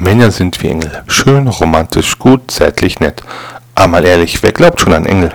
Männer sind wie Engel. Schön, romantisch, gut, zärtlich, nett. Aber mal ehrlich, wer glaubt schon an Engel?